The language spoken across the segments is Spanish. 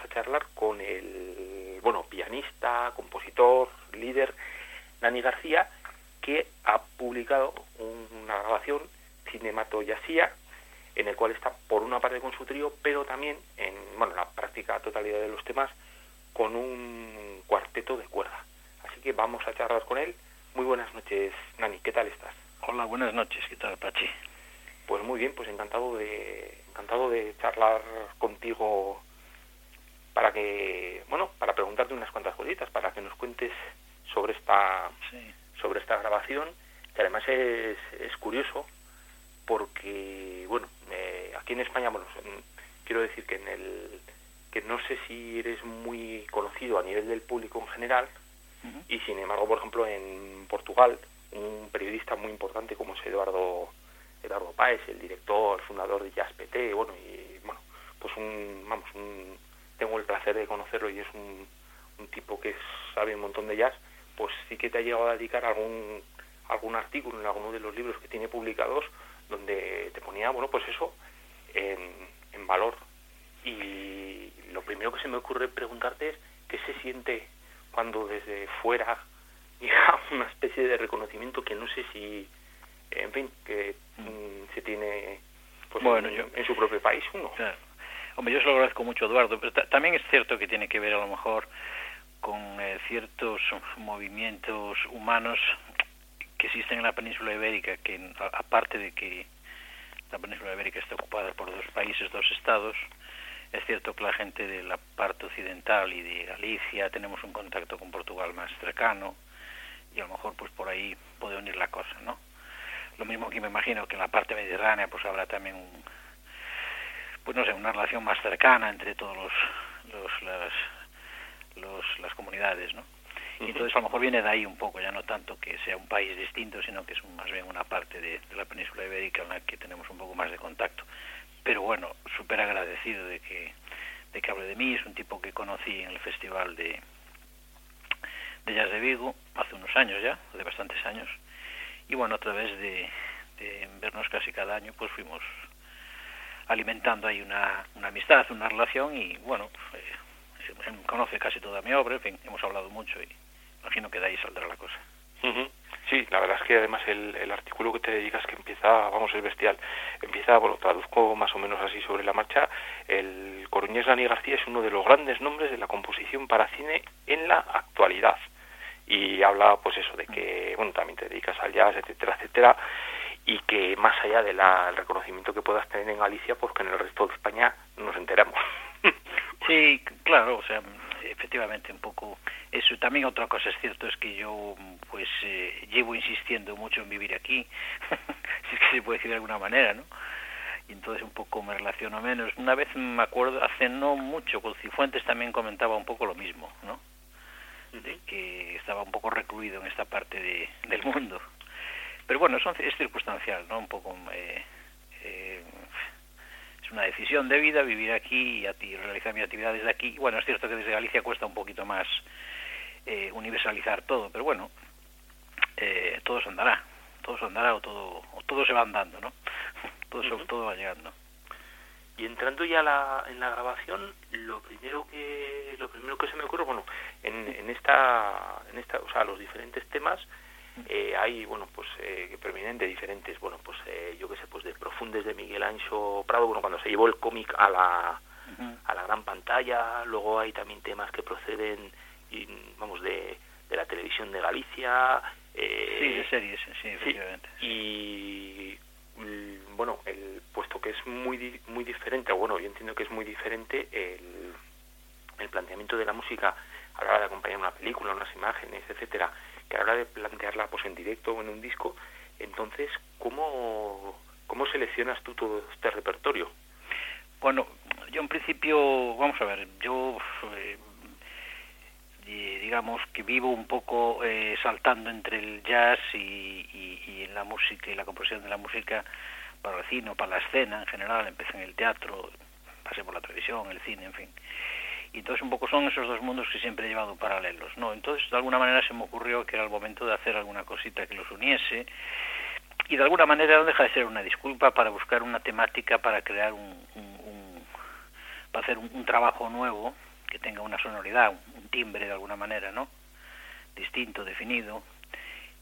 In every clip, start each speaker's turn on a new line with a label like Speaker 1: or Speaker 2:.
Speaker 1: vamos a charlar con el, bueno, pianista, compositor, líder, Nani García, que ha publicado una grabación, Cinemato Yacía, en el cual está por una parte con su trío, pero también en bueno, la práctica totalidad de los temas con un cuarteto de cuerda. Así que vamos a charlar con él. Muy buenas noches, Nani, ¿qué tal estás?
Speaker 2: Hola, buenas noches, ¿qué tal, Pachi?
Speaker 1: Pues muy bien, pues encantado de encantado de charlar contigo para que, bueno, para preguntarte unas cuantas cositas, para que nos cuentes sobre esta sobre esta grabación, que además es, es curioso porque, bueno, eh, aquí en España, bueno, quiero decir que en el que no sé si eres muy conocido a nivel del público en general y sin embargo, por ejemplo, en Portugal, un periodista muy importante como es Eduardo Eduardo Páez, el director, fundador de Jazz PT, bueno, y bueno, pues un, vamos, un, tengo el placer de conocerlo y es un, un tipo que sabe un montón de jazz, pues sí que te ha llegado a dedicar algún algún artículo en alguno de los libros que tiene publicados donde te ponía, bueno, pues eso en, en valor. Y lo primero que se me ocurre preguntarte es qué se siente cuando desde fuera llega una especie de reconocimiento que no sé si, en fin, que mm, se tiene pues, bueno, en, yo, en, su propio país uno.
Speaker 2: Claro. Hombre, yo se lo agradezco mucho, Eduardo, pero también es cierto que tiene que ver a lo mejor con eh, ciertos movimientos humanos que existen en la península ibérica, que aparte de que la península ibérica está ocupada por dos países, dos estados, es cierto que la gente de la parte occidental y de Galicia tenemos un contacto con Portugal más cercano y a lo mejor pues por ahí puede unir la cosa, ¿no? Lo mismo que me imagino que en la parte mediterránea pues habrá también un, pues no sé, una relación más cercana entre todos los, los las, los, las comunidades, ¿no? Y entonces a lo mejor viene de ahí un poco, ya no tanto que sea un país distinto, sino que es más bien una parte de, de la península ibérica en la que tenemos un poco más de contacto. Pero bueno, súper agradecido de que, de que hable de mí, es un tipo que conocí en el festival de, de Jazz de Vigo hace unos años ya, de bastantes años, y bueno, a través de, de vernos casi cada año, pues fuimos alimentando ahí una, una amistad, una relación, y bueno, eh, conoce casi toda mi obra, en fin, hemos hablado mucho y imagino que de ahí saldrá la cosa.
Speaker 1: Sí, la verdad es que además el, el, artículo que te dedicas que empieza, vamos, es bestial. Empieza, bueno, traduzco más o menos así sobre la marcha. El coruñés Dani García es uno de los grandes nombres de la composición para cine en la actualidad. Y habla, pues eso, de que, bueno, también te dedicas al jazz, etcétera, etcétera. Y que más allá del reconocimiento que puedas tener en Galicia, pues que en el resto de España nos enteramos.
Speaker 2: Sí, claro, o sea, efectivamente un poco eso. También otra cosa es cierto es que yo pues eh, llevo insistiendo mucho en vivir aquí si es que se puede decir de alguna manera no y entonces un poco me relaciono menos. Una vez me acuerdo hace no mucho con Cifuentes también comentaba un poco lo mismo no de que estaba un poco recluido en esta parte de, del mundo pero bueno eso es circunstancial no un poco eh, eh, una decisión de vida vivir aquí y a ti realizar mis actividades de aquí. Bueno, es cierto que desde Galicia cuesta un poquito más eh, universalizar todo, pero bueno, eh, todo se andará, todo se andará o todo, o todo se va andando, ¿no? Todo, uh -huh. todo va llegando.
Speaker 1: Y entrando ya la, en la grabación, lo primero que lo primero que se me ocurre, bueno, en, en esta en esta, o sea, los diferentes temas eh, hay bueno pues eh, de diferentes bueno pues eh, yo qué sé pues de profundes de Miguel Ancho Prado bueno cuando se llevó el cómic a la uh -huh. a la gran pantalla luego hay también temas que proceden y, vamos de, de la televisión de Galicia
Speaker 2: eh, sí de series sí efectivamente
Speaker 1: sí, y bueno el puesto que es muy muy diferente bueno yo entiendo que es muy diferente el el planteamiento de la música a la hora de acompañar una película unas imágenes etcétera que a la hora de plantearla pues en directo o en un disco, entonces, ¿cómo, cómo seleccionas tú todo este repertorio?
Speaker 2: Bueno, yo en principio, vamos a ver, yo eh, digamos que vivo un poco eh, saltando entre el jazz y, y, en la música y la composición de la música para el cine o para la escena en general, empecé en el teatro, pasé por la televisión, el cine, en fin y entonces un poco son esos dos mundos que siempre he llevado paralelos, ¿no? Entonces de alguna manera se me ocurrió que era el momento de hacer alguna cosita que los uniese y de alguna manera no deja de ser una disculpa para buscar una temática para crear un, un, para hacer un, trabajo nuevo que tenga una sonoridad, un, timbre de alguna manera, ¿no? Distinto, definido,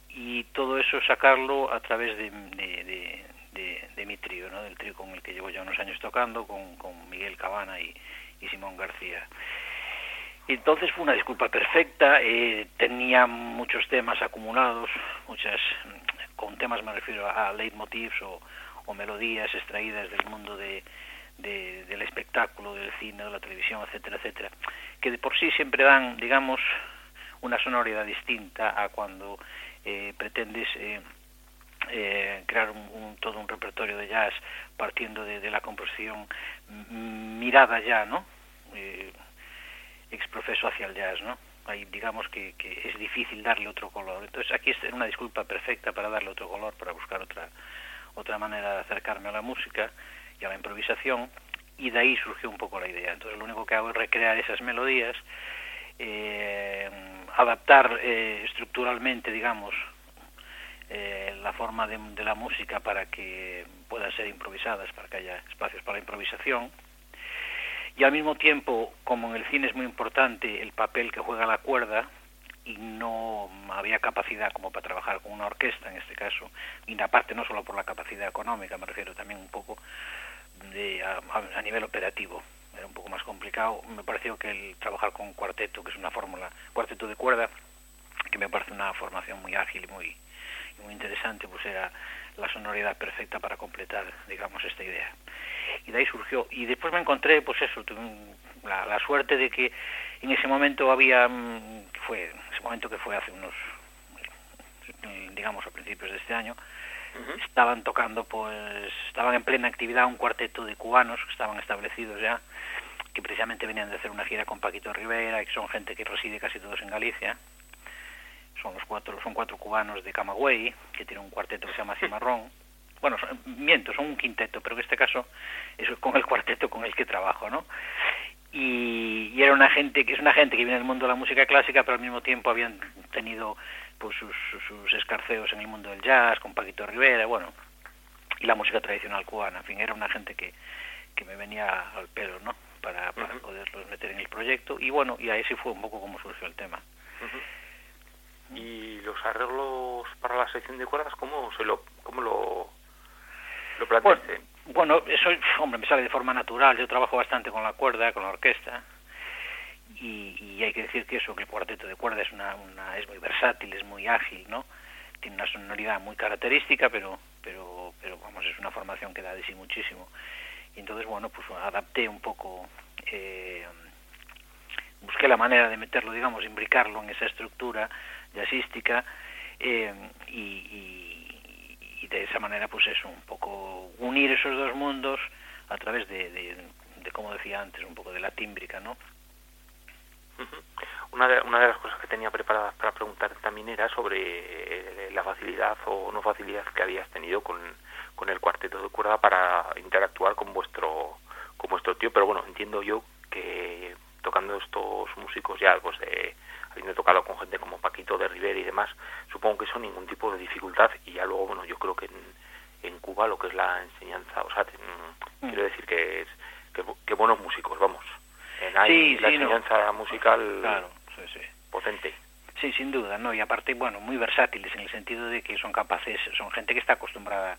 Speaker 2: y todo eso sacarlo a través de, de, de, mi trío, ¿no? del trío con el que llevo ya unos años tocando, con, con Miguel Cabana y, y Simón García. Entonces fue una disculpa perfecta, eh, tenía muchos temas acumulados, muchas, con temas me refiero a leitmotivs o, o melodías extraídas del mundo de, de, del espectáculo, del cine, de la televisión, etcétera, etcétera, que de por sí siempre dan, digamos, una sonoridad distinta a cuando eh, pretendes eh, eh, crear todo un repertorio de jazz partiendo de, la composición mirada ya, ¿no? Eh, exprofeso hacia el jazz, ¿no? Ahí digamos que, que, es difícil darle otro color. Entonces aquí es una disculpa perfecta para darle otro color, para buscar otra otra manera de acercarme a la música y a la improvisación y de ahí surgió un poco la idea. Entonces lo único que hago es recrear esas melodías eh, adaptar eh, estructuralmente, digamos, eh, la forma de, de, la música para que puedan ser improvisadas, para que haya espacios para la improvisación. Y al mismo tiempo, como en el cine es muy importante el papel que juega la cuerda, y no había capacidad como para trabajar con una orquesta en este caso, y aparte no solo por la capacidad económica, me refiero también un poco de, a, nivel operativo era un poco más complicado. Me pareció que el trabajar con cuarteto, que es una fórmula, cuarteto de cuerda, que me parece una formación muy ágil y muy, muy interesante, pues era la sonoridad perfecta para completar, digamos, esta idea. Y de ahí surgió. Y después me encontré, pues eso, tuve la, la suerte de que en ese momento había, mm, fue, ese momento que fue hace unos, digamos, a principios de este año, estaban tocando, pues, estaban en plena actividad un cuarteto de cubanos que estaban establecidos ya, que precisamente venían de hacer una gira con Paquito Rivera, y que son gente que reside casi todos en Galicia. Son los cuatro, son cuatro cubanos de Camagüey, que tienen un cuarteto que se llama Cimarrón. Bueno, miento, son un quinteto, pero en este caso es con el cuarteto con el que trabajo, ¿no? Y, y, era una gente que es una gente que viene del mundo de la música clásica, pero al mismo tiempo habían tenido pues sus, sus escarceos en el mundo del jazz, con Paquito Rivera, bueno, y la música tradicional cubana, en fin, era una gente que, que me venía al pelo, ¿no? Para, para poderlos meter en el proyecto, y bueno, y ahí sí fue un poco como surgió el tema.
Speaker 1: ¿Y los arreglos para la sección de cuerdas, cómo, se lo, cómo lo, lo planteaste?
Speaker 2: Bueno, bueno, eso, hombre, me sale de forma natural, yo trabajo bastante con la cuerda, con la orquesta, y, y, hay que decir que eso, que el cuarteto de cuerda es, una, una, es muy versátil, es muy ágil, ¿no? Tiene una sonoridad muy característica, pero, pero, pero vamos, es una formación que da de sí muchísimo. Y entonces, bueno, pues adapté un poco, eh, busqué la manera de meterlo, digamos, imbricarlo en esa estructura jazzística eh, y, y, de esa manera, pues eso, un poco unir esos dos mundos a través de, de, de como decía antes, un poco de la tímbrica, ¿no?
Speaker 1: Una de, una de las cosas que tenía preparadas para preguntar también era sobre eh, la facilidad o no facilidad que habías tenido con, con el cuarteto de cuerda para interactuar con vuestro con vuestro tío, pero bueno, entiendo yo que tocando estos músicos ya, pues de, habiendo tocado con gente como Paquito de Rivera y demás, supongo que eso ningún tipo de dificultad y ya luego, bueno, yo creo que en, en Cuba lo que es la enseñanza, o sea, mm. quiero decir que es que, que buenos músicos, vamos
Speaker 2: sí,
Speaker 1: la
Speaker 2: sí,
Speaker 1: enseñanza
Speaker 2: no.
Speaker 1: musical
Speaker 2: claro, sí, sí.
Speaker 1: potente.
Speaker 2: Sí, sin duda, ¿no? Y aparte, bueno, muy versátiles en el sentido de que son capaces, son gente que está acostumbrada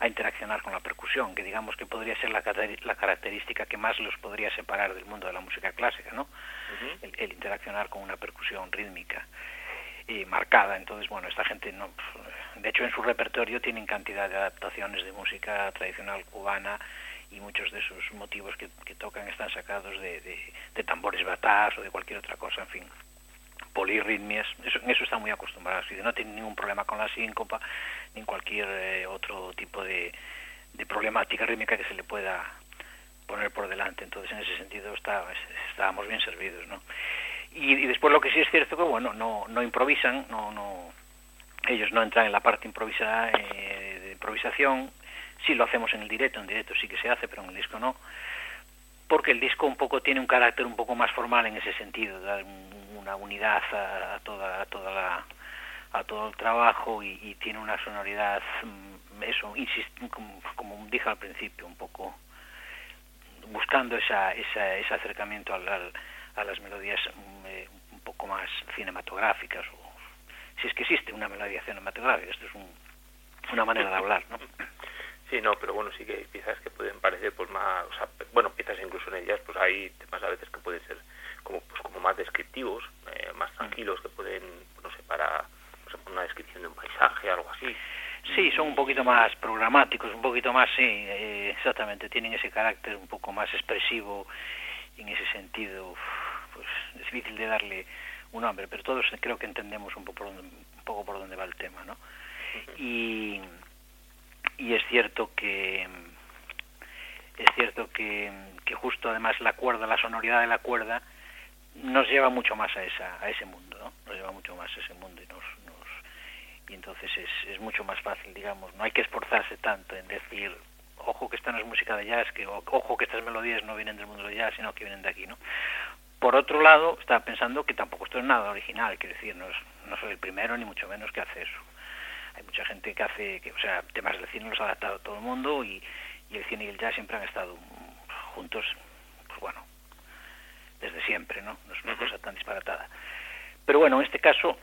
Speaker 2: a interaccionar con la percusión, que digamos que podría ser la, la característica que más los podría separar del mundo de la música clásica, ¿no? Uh -huh. el, el, interaccionar con una percusión rítmica y marcada. Entonces, bueno, esta gente, no, de hecho, en su repertorio tienen cantidad de adaptaciones de música tradicional cubana, y muchos de esos motivos que, que tocan están sacados de, de, de, tambores batás o de cualquier otra cosa, en fin, polirritmias, eso, en eso están muy acostumbrados y no tienen ningún problema con la síncopa ni cualquier eh, otro tipo de, de problemática rítmica que se le pueda poner por delante, entonces en ese sentido está, estábamos bien servidos, ¿no? Y, y después lo que sí es cierto que, bueno, no, no improvisan, no, no, ellos no entran en la parte improvisada, eh, de improvisación, sí lo hacemos en el directo, en directo sí que se hace, pero en el disco no, porque el disco un poco tiene un carácter un poco más formal en ese sentido, da una unidad a, toda, a toda la, a todo el trabajo y, tiene una sonoridad eso, insist, como, como, dije al principio, un poco buscando esa, esa, ese acercamiento al, al, a las melodías eh, un poco más cinematográficas, o si es que existe una melodía cinematográfica, esto es un, una manera de hablar, ¿no?
Speaker 1: Sí, no, pero bueno, sí que hay piezas que pueden parecer pues más, o sea, bueno, piezas incluso en ellas, pues hay temas a veces que pueden ser como pues como más descriptivos, eh, más mm. tranquilos, que pueden, no sé, para no sé, una descripción de un paisaje, algo así.
Speaker 2: Sí, son un poquito más programáticos, un poquito más, sí, eh, exactamente, tienen ese carácter un poco más expresivo, en ese sentido, pues es difícil de darle un nombre, pero todos creo que entendemos un poco por dónde, un poco por dónde va el tema, ¿no? Y, y es cierto que es cierto que, que justo además la cuerda, la sonoridad de la cuerda, nos lleva mucho más a esa a ese mundo, ¿no? Nos lleva mucho más a ese mundo y nos, nos y entonces es, es mucho más fácil, digamos, no hay que esforzarse tanto en decir ojo que esta no es música de jazz, que ojo que estas melodías no vienen del mundo del jazz, sino que vienen de aquí, ¿no? Por otro lado, estaba pensando que tampoco esto es nada original, quiero decir, no soy el primero ni mucho menos que hace eso. Hay mucha gente que hace, que, o sea, temas del cine los ha adaptado todo el mundo y, y el cine y el jazz siempre han estado juntos, pues bueno, desde siempre, ¿no? No es una cosa tan disparatada. Pero bueno, en este caso,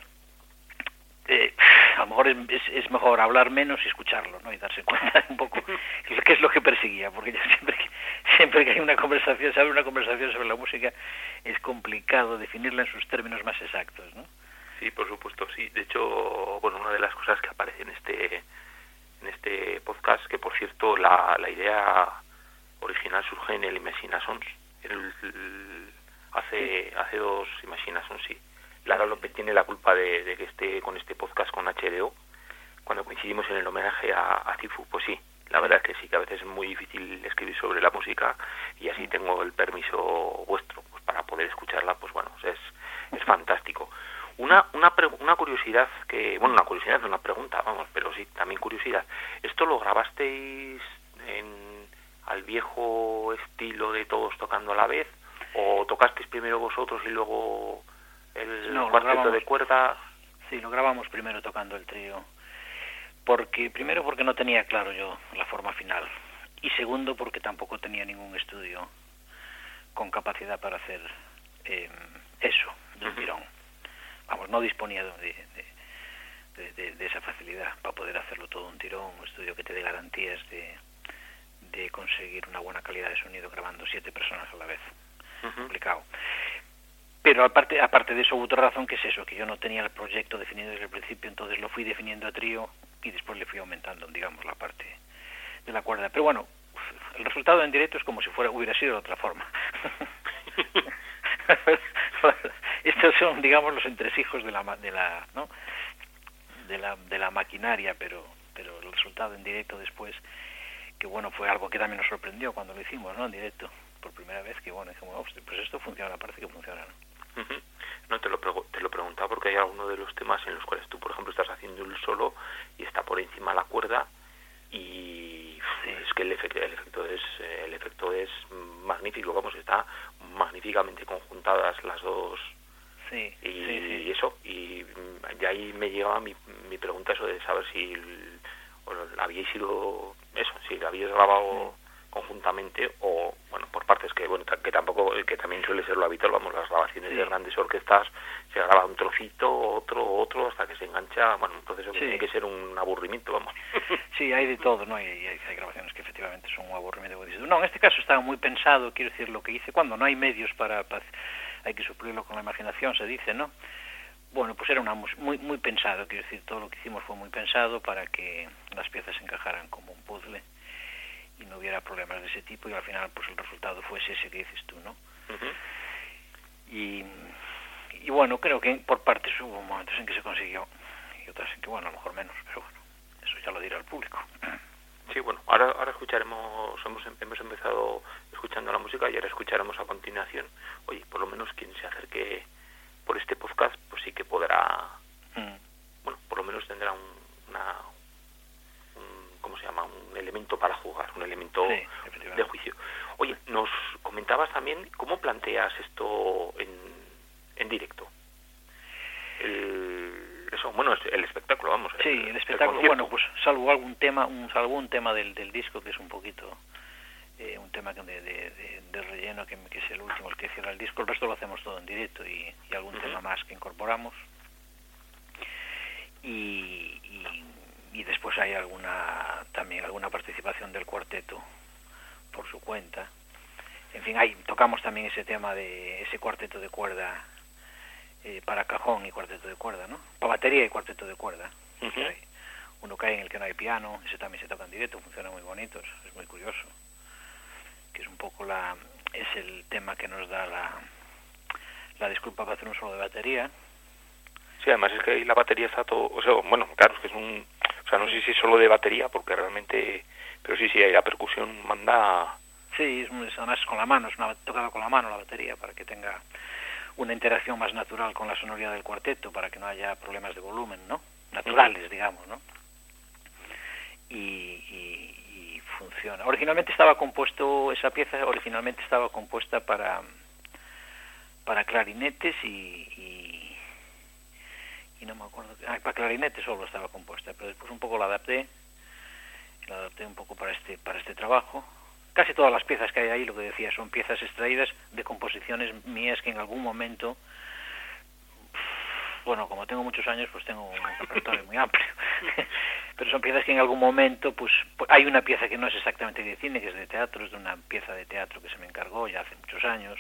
Speaker 2: eh, a lo mejor es, es, mejor hablar menos y escucharlo, ¿no? Y darse cuenta un poco qué es lo que perseguía, porque yo siempre que, siempre que hay una conversación, saber una conversación sobre la música, es complicado definirla en sus términos más exactos, ¿no?
Speaker 1: Sí, por supuesto, sí. De hecho, bueno, una de las cosas que aparece en este en este podcast, que por cierto la, la idea original surge en el Imagina Sons, el, hace hace dos Imaginations sí. Lara López tiene la culpa de, que esté con este podcast con HDO cuando coincidimos en el homenaje a, a Cifu. Pues sí la verdad es que sí que a veces es muy difícil escribir sobre la música y así tengo el permiso vuestro pues para poder escucharla pues bueno es es fantástico. Una una una curiosidad que bueno una curiosidad una pregunta vamos pero sí también curiosidad. Esto lo grabasteis en al viejo estilo de todos tocando a la vez o tocasteis primero vosotros y luego el cuarteto de cuerda
Speaker 2: sí lo grabamos primero tocando el trío. Porque primero porque no tenía claro yo la forma final y segundo porque tampoco tenía ningún estudio con capacidad para hacer eh, eso de un tirón. Vamos no disponía de, de, de, de, esa facilidad para poder hacerlo todo un tirón un estudio que te dé garantías de, de conseguir una buena calidad de sonido grabando siete personas a la vez complicado. Pero aparte, aparte de eso, hubo otra razón que es eso, que yo no tenía el proyecto definido desde el principio, entonces lo fui definiendo a trío y después le fui aumentando, digamos, la parte de la cuerda. Pero bueno, el resultado en directo es como si fuera hubiera sido de otra forma. Estos son, digamos, los entresijos de la, de la, ¿no? de la, de la maquinaria, pero, pero el resultado en directo después, que bueno, fue algo que también nos sorprendió cuando lo hicimos, ¿no? En directo por primera vez que, bueno, dijimos, pues esto funciona, parece que funciona,
Speaker 1: ¿no? No, te lo, te lo preguntaba porque hay alguno de los temas en los cuales tú, por ejemplo, estás haciendo el solo y está por encima la cuerda y es que el efecto, el efecto es el efecto es magnífico, vamos, está magníficamente conjuntadas las dos
Speaker 2: sí,
Speaker 1: y, eso y de ahí me llegaba mi, mi pregunta eso de saber si habíais sido eso, si habíais grabado conjuntamente o bueno por partes que bueno que tampoco que también suele ser lo habitual vamos las grabaciones de grandes orquestas se graba un trocito otro otro hasta que se engancha bueno un proceso que tiene que ser un aburrimiento vamos.
Speaker 2: Sí hay de todo no hay, hay, grabaciones que efectivamente son un aburrimiento no en este caso estaba muy pensado quiero decir lo que hice cuando no hay medios para, para hay que suplirlo con la imaginación se dice no bueno, pues era una muy muy pensado, quiero decir, todo lo que hicimos fue muy pensado para que las piezas encajaran como un puzzle y no hubiera problemas de ese tipo y al final pues el resultado fue ese que dices tú, ¿no? y, y bueno, creo que por partes hubo momentos en que se consiguió y otras en que, bueno, a lo mejor menos, pero bueno, eso ya lo dirá el público.
Speaker 1: Sí, bueno, ahora, ahora escucharemos, hemos, hemos empezado escuchando la música y ahora escucharemos a continuación, oye, por lo menos quien se acerque por este podcast, pues sí que podrá, mm. bueno, por lo menos tendrá un, una, ¿cómo se llama? Un elemento para jugar, un elemento de juicio. Oye, nos comentabas también cómo planteas esto en, en directo. El, eso, bueno, el espectáculo, vamos,
Speaker 2: sí, el espectáculo, bueno, pues salvo algún tema, un, salvo un tema del, del disco que es un poquito eh, un tema de, de, de relleno que, que, es el último, el que cierra el disco, el resto lo hacemos todo en directo y, y algún uh -huh. tema más que incorporamos. Y, y, y, después hay alguna también alguna participación del cuarteto por su cuenta. En fin, ahí tocamos también ese tema de ese cuarteto de cuerda eh, para cajón y cuarteto de cuerda, ¿no? Para batería y cuarteto de cuerda. Uh -huh. Uno cae en el que no hay piano, ese también se toca en directo, funciona muy bonito, es muy curioso que es un poco la es el tema que nos da la, la disculpa para hacer un solo de batería.
Speaker 1: Sí, además es que ahí la batería está todo, o sea, bueno, claro, es que es un, sea, no sé si es solo de batería, porque realmente, pero sí, sí, la percusión manda...
Speaker 2: Sí, es, además es con la mano, es una tocada con la mano la batería, para que tenga una interacción más natural con la sonoridad del cuarteto, para que no haya problemas de volumen, ¿no? Naturales, digamos, ¿no? Y, y, y funciona. Originalmente estaba compuesto, esa pieza originalmente estaba compuesta para para clarinetes y, y, y no me acuerdo, ah, para clarinetes solo estaba compuesta, pero después un poco la adapté, la adapté un poco para este para este trabajo. Casi todas las piezas que hay ahí, lo que decía, son piezas extraídas de composiciones mías que en algún momento bueno, como tengo muchos años, pues tengo un repertorio muy amplio. Pero son piezas que en algún momento, pues, hay una pieza que no es exactamente de cine, que es de teatro, es de una pieza de teatro que se me encargó ya hace muchos años.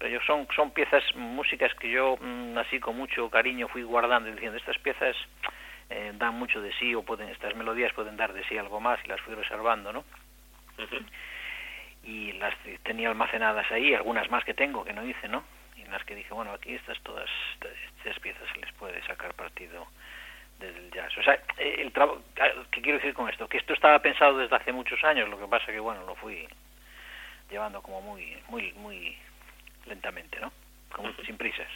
Speaker 2: Pero yo son, son piezas, músicas que yo, mmm, así con mucho cariño, fui guardando y diciendo, estas piezas eh, dan mucho de sí, o pueden, estas melodías pueden dar de sí algo más, y las fui reservando, ¿no? Uh -huh. Y las tenía almacenadas ahí, algunas más que tengo, que no hice, ¿no? en las que dije, bueno, aquí estas todas estas piezas se les puede sacar partido del jazz. O sea, el trabajo, ¿qué quiero decir con esto? Que esto estaba pensado desde hace muchos años, lo que pasa que, bueno, lo fui llevando como muy, muy, muy lentamente, ¿no? Como uh -huh. sin prisas.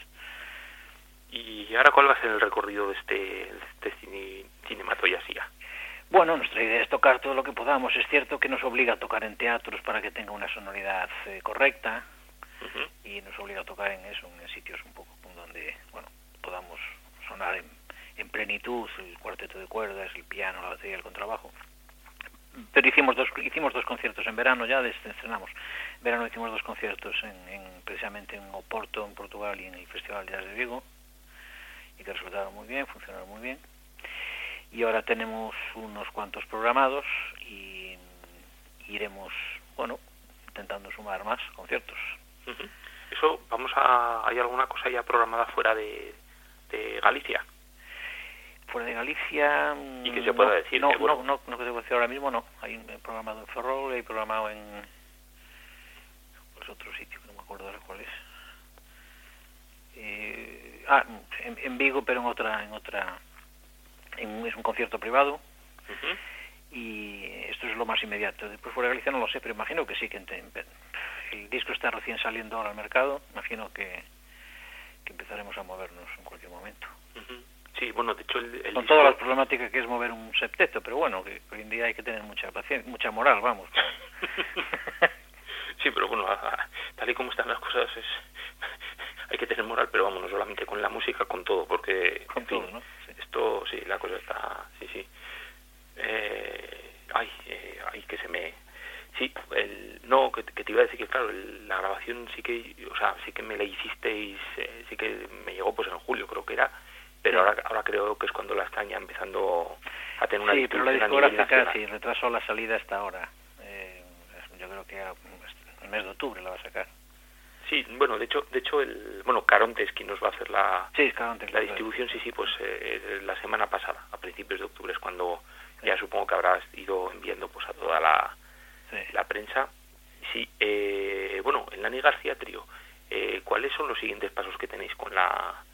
Speaker 1: ¿Y ahora cuál va a ser el recorrido de este, de este cine?
Speaker 2: Bueno, nuestra idea es tocar todo lo que podamos. Es cierto que nos obliga a tocar en teatros para que tenga una sonoridad eh, correcta, Uh -huh. y nos obliga a tocar en eso, en sitios un poco donde, bueno, podamos sonar en, en, plenitud el cuarteto de cuerdas, el piano, la batería, el contrabajo. Pero hicimos dos, hicimos dos conciertos en verano ya, estrenamos. En verano hicimos dos conciertos en, en, precisamente en Oporto, en Portugal, y en el Festival de Jazz de Vigo, y que resultaron muy bien, funcionaron muy bien. Y ahora tenemos unos cuantos programados y iremos, bueno, intentando sumar más conciertos.
Speaker 1: Eso, vamos a, ¿hay alguna cosa ya programada fuera de, de Galicia?
Speaker 2: Fuera de Galicia...
Speaker 1: ¿Y que se pueda
Speaker 2: no,
Speaker 1: decir?
Speaker 2: No, no, no, no, que te puedo decir ahora mismo no. Hay programado en Ferrol, hay programado en... Pues otro sitio, que no me acuerdo ahora cuál es. Eh, ah, en, en, Vigo, pero en otra... En otra en, es un concierto privado. Uh -huh. Y esto es lo más inmediato. Después fuera de Galicia no lo sé, pero imagino que sí, que el disco está recién saliendo ahora al mercado, imagino que, que empezaremos a movernos en cualquier momento.
Speaker 1: Uh -huh. Sí, bueno, de hecho el, el
Speaker 2: Con disco... toda la problemática que es mover un septeto, pero bueno, que hoy en día hay que tener mucha paciencia, mucha moral, vamos.
Speaker 1: sí, pero bueno, tal y como están las cosas es hay que tener moral, pero vamos, no solamente con la música, con todo, porque
Speaker 2: con todo, ¿no?
Speaker 1: Sí. Esto, sí, la cosa está, sí, sí. Eh, ay, eh, ay, que se me Sí, el, no, que, que, te iba a decir que claro, el, la grabación sí que, o sea, sí que me la hicisteis, eh, sí que me llegó pues en julio creo que era, pero ahora ahora creo que es cuando la están ya empezando a tener una
Speaker 2: Sí, pero la discográfica sí, retrasó la salida hasta ahora. Eh, yo creo que el mes de octubre la va a sacar.
Speaker 1: Sí, bueno, de hecho, de hecho el, bueno, Caronte es quien nos va a hacer la,
Speaker 2: sí, Caronte,
Speaker 1: la distribución, sí, sí, pues eh, la semana pasada, a principios de octubre es cuando sí. ya supongo que habrás ido enviando pues a toda la sí. la prensa. Sí, eh, bueno, en Lani García Trío, eh, ¿cuáles son los siguientes pasos que tenéis con la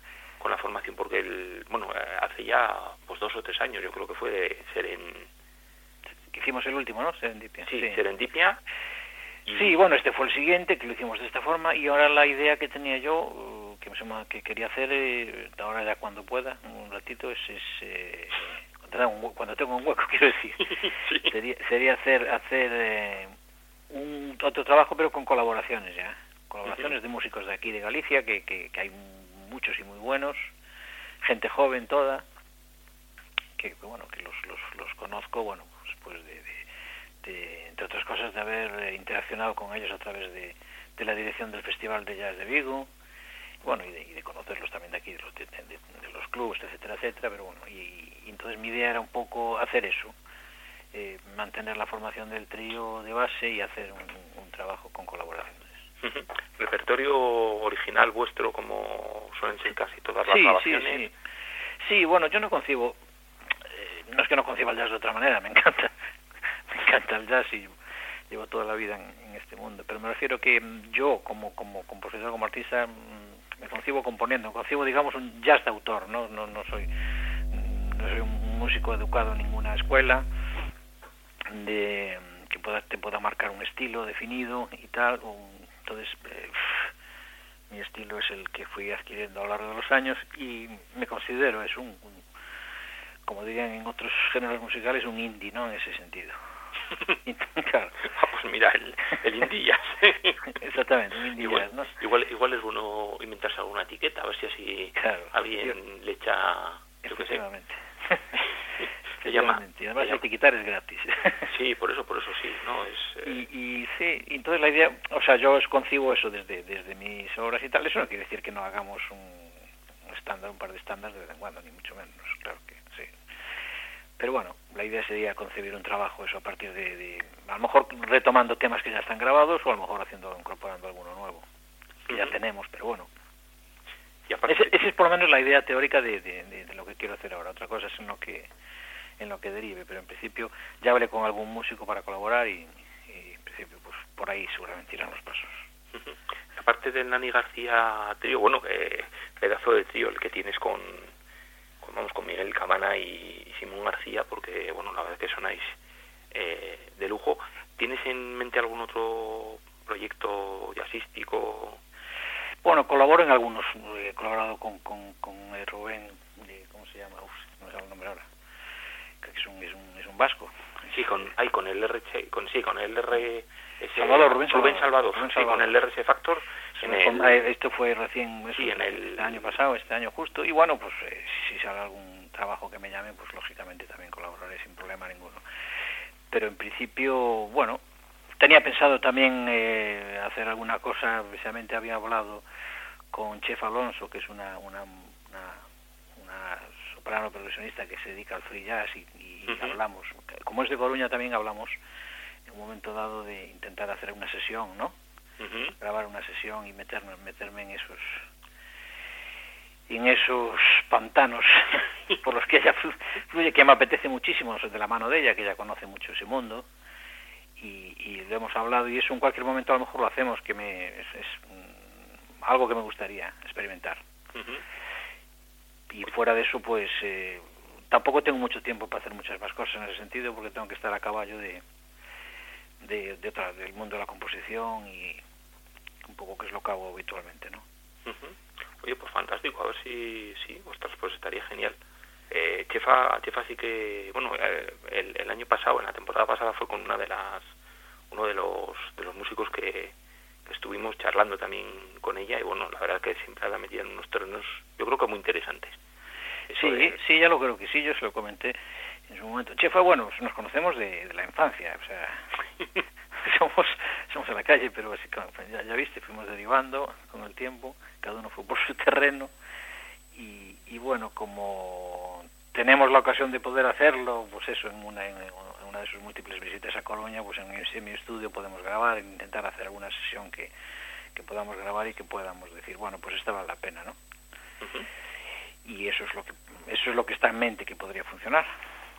Speaker 1: con la formación? Porque, el, bueno, hace ya pues dos o tres años, yo creo que fue de Seren...
Speaker 2: Que hicimos el último, ¿no? Serendipia.
Speaker 1: Sí, sí. Serendipia.
Speaker 2: Y... Sí, bueno, este fue el siguiente, que lo hicimos de esta forma, y ahora la idea que tenía yo, que, que quería hacer, eh, ahora ya cuando pueda, un ratito, es... es eh, cuando tengo un hueco, quiero decir. sí. sería, sería hacer hacer eh, un otro trabajo, pero con colaboraciones ya. Colaboraciones uh -huh. de músicos de aquí, de Galicia, que, que, que, hay muchos y muy buenos. Gente joven toda, que bueno que los, los, los conozco bueno pues de, de, entre otras cosas de haber eh, interaccionado con ellos a través de, de la dirección del Festival de Jazz de Vigo bueno y de, y de conocerlos también de aquí de los, de, de los clubes etcétera etcétera pero bueno y, y, entonces mi idea era un poco hacer eso eh, mantener la formación del trío de base y hacer un, un trabajo con colaboraciones
Speaker 1: repertorio original vuestro como suelen ser casi todas las sí, grabaciones
Speaker 2: sí, sí. sí bueno yo no concibo eh, no es que no conciba el jazz de otra manera me encanta me encanta el jazz y llevo toda la vida en, en este mundo, pero me refiero que mm, yo como, como, compositor, como artista, mm, me concibo componiendo, concibo digamos un jazz de autor, no, no, no soy no soy un músico educado en ninguna escuela de que pueda, te pueda marcar un estilo definido y tal, un, entonces eh, mi estilo es el que fui adquiriendo a lo largo de los años y me considero es un, un como dirían en otros géneros musicales un indie, ¿no? En ese sentido.
Speaker 1: claro. ah, pues mira el, el jazz
Speaker 2: exactamente un indie
Speaker 1: igual, igual igual es bueno inventarse alguna etiqueta a ver si así
Speaker 2: claro,
Speaker 1: alguien
Speaker 2: yo,
Speaker 1: le echa
Speaker 2: efectivamente.
Speaker 1: Se llama
Speaker 2: y además etiquetar es gratis.
Speaker 1: Sí por eso por eso sí no es
Speaker 2: eh... y, y sí entonces la idea o sea yo concibo eso desde desde mis obras y tal eso no quiere decir que no hagamos un, un estándar un par de estándares de vez en cuando ni mucho menos claro que pero bueno la idea sería concebir un trabajo eso a partir de, de a lo mejor retomando temas que ya están grabados o a lo mejor haciendo incorporando alguno nuevo que uh -huh. ya tenemos pero bueno y aparte... esa ese es por lo menos la idea teórica de, de, de, de lo que quiero hacer ahora otra cosa es en lo que en lo que derive, pero en principio ya hablé con algún músico para colaborar y, y en principio pues por ahí seguramente irán los pasos.
Speaker 1: Uh -huh. Aparte del Nani García trío, bueno, eh, pedazo de trío el que tienes con, con, vamos, con Miguel Camana y, y Simón García, porque bueno, la verdad es que sonáis eh, de lujo. ¿Tienes en mente algún otro proyecto jazzístico?
Speaker 2: Bueno, colaboro en algunos, he colaborado con, con, con Rubén, ¿cómo se llama? Uf, no sé el nombre ahora que es un, es un, es un vasco.
Speaker 1: Sí, con, hay con el RC, con, sí, con el R...
Speaker 2: Salvador, Rubén
Speaker 1: Salvador, Rubén
Speaker 2: Salvador,
Speaker 1: Rubén Salvador. Sí, con el RC Factor.
Speaker 2: Sí, en el, esto fue recién, eso,
Speaker 1: sí, en el
Speaker 2: este año pasado, este año justo, y bueno, pues eh, si sale algún trabajo que me llame, pues lógicamente también colaboraré sin problema ninguno. Pero en principio, bueno, tenía pensado también eh, hacer alguna cosa, precisamente había hablado con Chef Alonso, que es una, una, una, una soprano percusionista que se dedica al free jazz y, y uh -huh. hablamos, como es de Coruña también hablamos en un momento dado de intentar hacer una sesión, ¿no?
Speaker 1: Uh -huh.
Speaker 2: Grabar una sesión y meterme, meterme en esos en esos pantanos por los que ella fluye, que me apetece muchísimo de la mano de ella, que ella conoce mucho ese mundo y, y lo hemos hablado y eso en cualquier momento a lo mejor lo hacemos, que me es, es mm, algo que me gustaría experimentar.
Speaker 1: Uh -huh
Speaker 2: y fuera de eso pues eh, tampoco tengo mucho tiempo para hacer muchas más cosas en ese sentido porque tengo que estar a caballo de, de, de otra, del mundo de la composición y poco que es lo que hago habitualmente ¿no?
Speaker 1: Uh -huh. Oye, pues fantástico, a ver si, sí, ostras, pues estaría genial. Eh, Chefa, Chefa sí que, bueno, eh, el, el año pasado, en la temporada pasada fue con una de las, uno de los, de los músicos que, estuvimos charlando también con ella y bueno, la verdad que siempre la metía en unos terrenos, yo creo que muy interesantes.
Speaker 2: Eso sí, de... sí, ya lo creo que sí, yo se lo comenté en su momento. Chefa, bueno, nos conocemos de, de la infancia, o sea, somos somos en la calle, pero así, ya, ya viste, fuimos derivando con el tiempo, cada uno fue por su terreno y, y bueno, como tenemos la ocasión de poder hacerlo, pues eso, en una, en una de sus múltiples visitas a Coruña, pues en, en mi estudio podemos grabar, intentar hacer alguna sesión que, que podamos grabar y que podamos decir, bueno, pues esta vale la pena, ¿no?
Speaker 1: Uh -huh.
Speaker 2: Y eso es lo que eso es lo que está en mente que podría funcionar.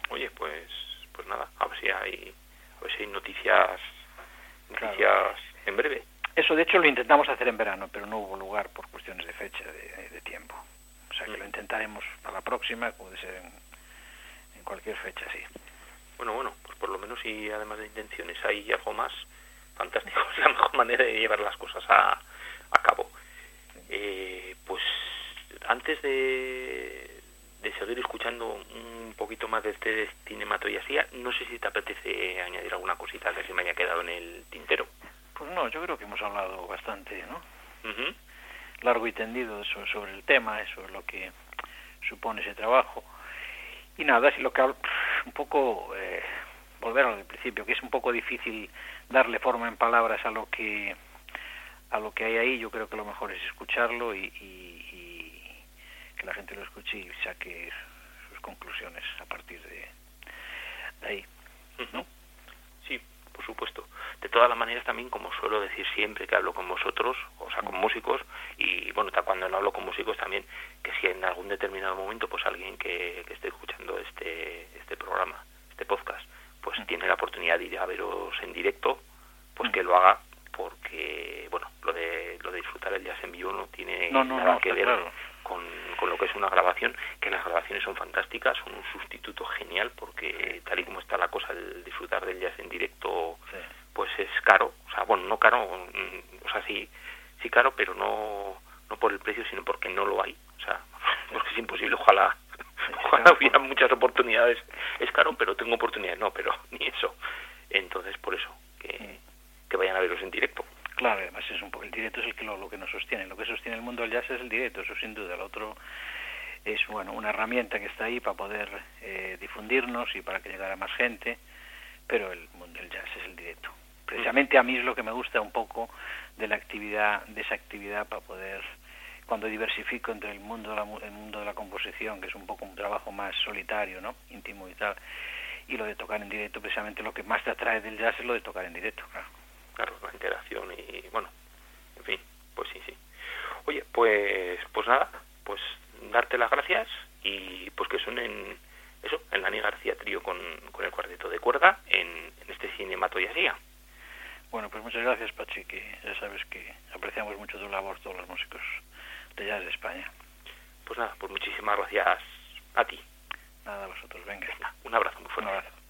Speaker 1: Oye, pues pues nada, a ver si hay a ver si hay noticias noticias claro. en breve.
Speaker 2: Eso de hecho lo intentamos hacer en verano, pero no hubo lugar por cuestiones de fecha, de, de tiempo. O sea que -huh. lo intentaremos para la próxima, puede ser en, en cualquier fecha, sí.
Speaker 1: Bueno, bueno, pues por lo menos si además de intenciones hay algo más, fantástico, es la mejor manera de llevar las cosas a, a cabo. Eh, pues antes de, de seguir escuchando un poquito más de este cinematoyasía, no sé si te apetece añadir alguna cosita que se me haya quedado en el tintero.
Speaker 2: Pues no, yo creo que hemos hablado bastante, ¿no?
Speaker 1: Uh -huh.
Speaker 2: Largo y tendido sobre, sobre el tema, eso es lo que supone ese trabajo y nada, lo que un poco eh, volver al principio, que es un poco difícil darle forma en palabras a lo que a lo que hay ahí. Yo creo que lo mejor es escucharlo y, que la gente lo escuche y saque sus conclusiones a partir de, ahí, ¿no?
Speaker 1: Sí, por supuesto. De todas las maneras, también, como suelo decir siempre que hablo con vosotros, o sea, con músicos, y bueno, cuando no hablo con músicos también, que si en algún determinado momento, pues alguien que, que esté escuchando este, este programa, este podcast, pues tiene la oportunidad de ir a veros en directo, pues que lo haga porque bueno lo de lo de disfrutar el jazz en vivo no tiene nada que ver con, con, lo que es una grabación que las grabaciones son fantásticas son un sustituto genial porque tal y como está la cosa el disfrutar del jazz en directo pues es caro. O sea bueno no caro mm, o sea sí sí caro pero no no por el precio sino porque no lo hay. O sea porque es imposible. Ojalá ojalá hubiera muchas oportunidades. Es caro pero tengo oportunidades. No pero ni eso. Entonces por eso que que vayan a verlos en directo.
Speaker 2: Claro, además es un poco, el directo es el que lo, que nos sostiene. Lo que sostiene el mundo del jazz es el directo, eso sin duda. El otro es bueno una herramienta que está ahí para poder eh, difundirnos y para que llegara más gente, pero el mundo del jazz es el directo. Precisamente a mí es lo que me gusta un poco de la actividad, de esa actividad para poder cuando diversifico entre el mundo de la, el mundo de la composición, que es un poco un trabajo más solitario, ¿no? íntimo y tal, y lo de tocar en directo, precisamente lo que más te atrae del jazz es lo de tocar en directo, claro
Speaker 1: claro, la interacción y bueno, en fin, pues sí, sí. Oye, pues, pues nada, pues darte las gracias y pues que suenen eso, el Nani García Trío con, con el cuarteto de cuerda en, en este cinematoyasía.
Speaker 2: Bueno, pues muchas gracias, Pachi, que ya sabes que apreciamos mucho tu labor todos los músicos de jazz de España.
Speaker 1: Pues nada, pues muchísimas gracias a ti.
Speaker 2: Nada, a vosotros, venga. venga
Speaker 1: un abrazo muy fuerte.
Speaker 2: Un abrazo.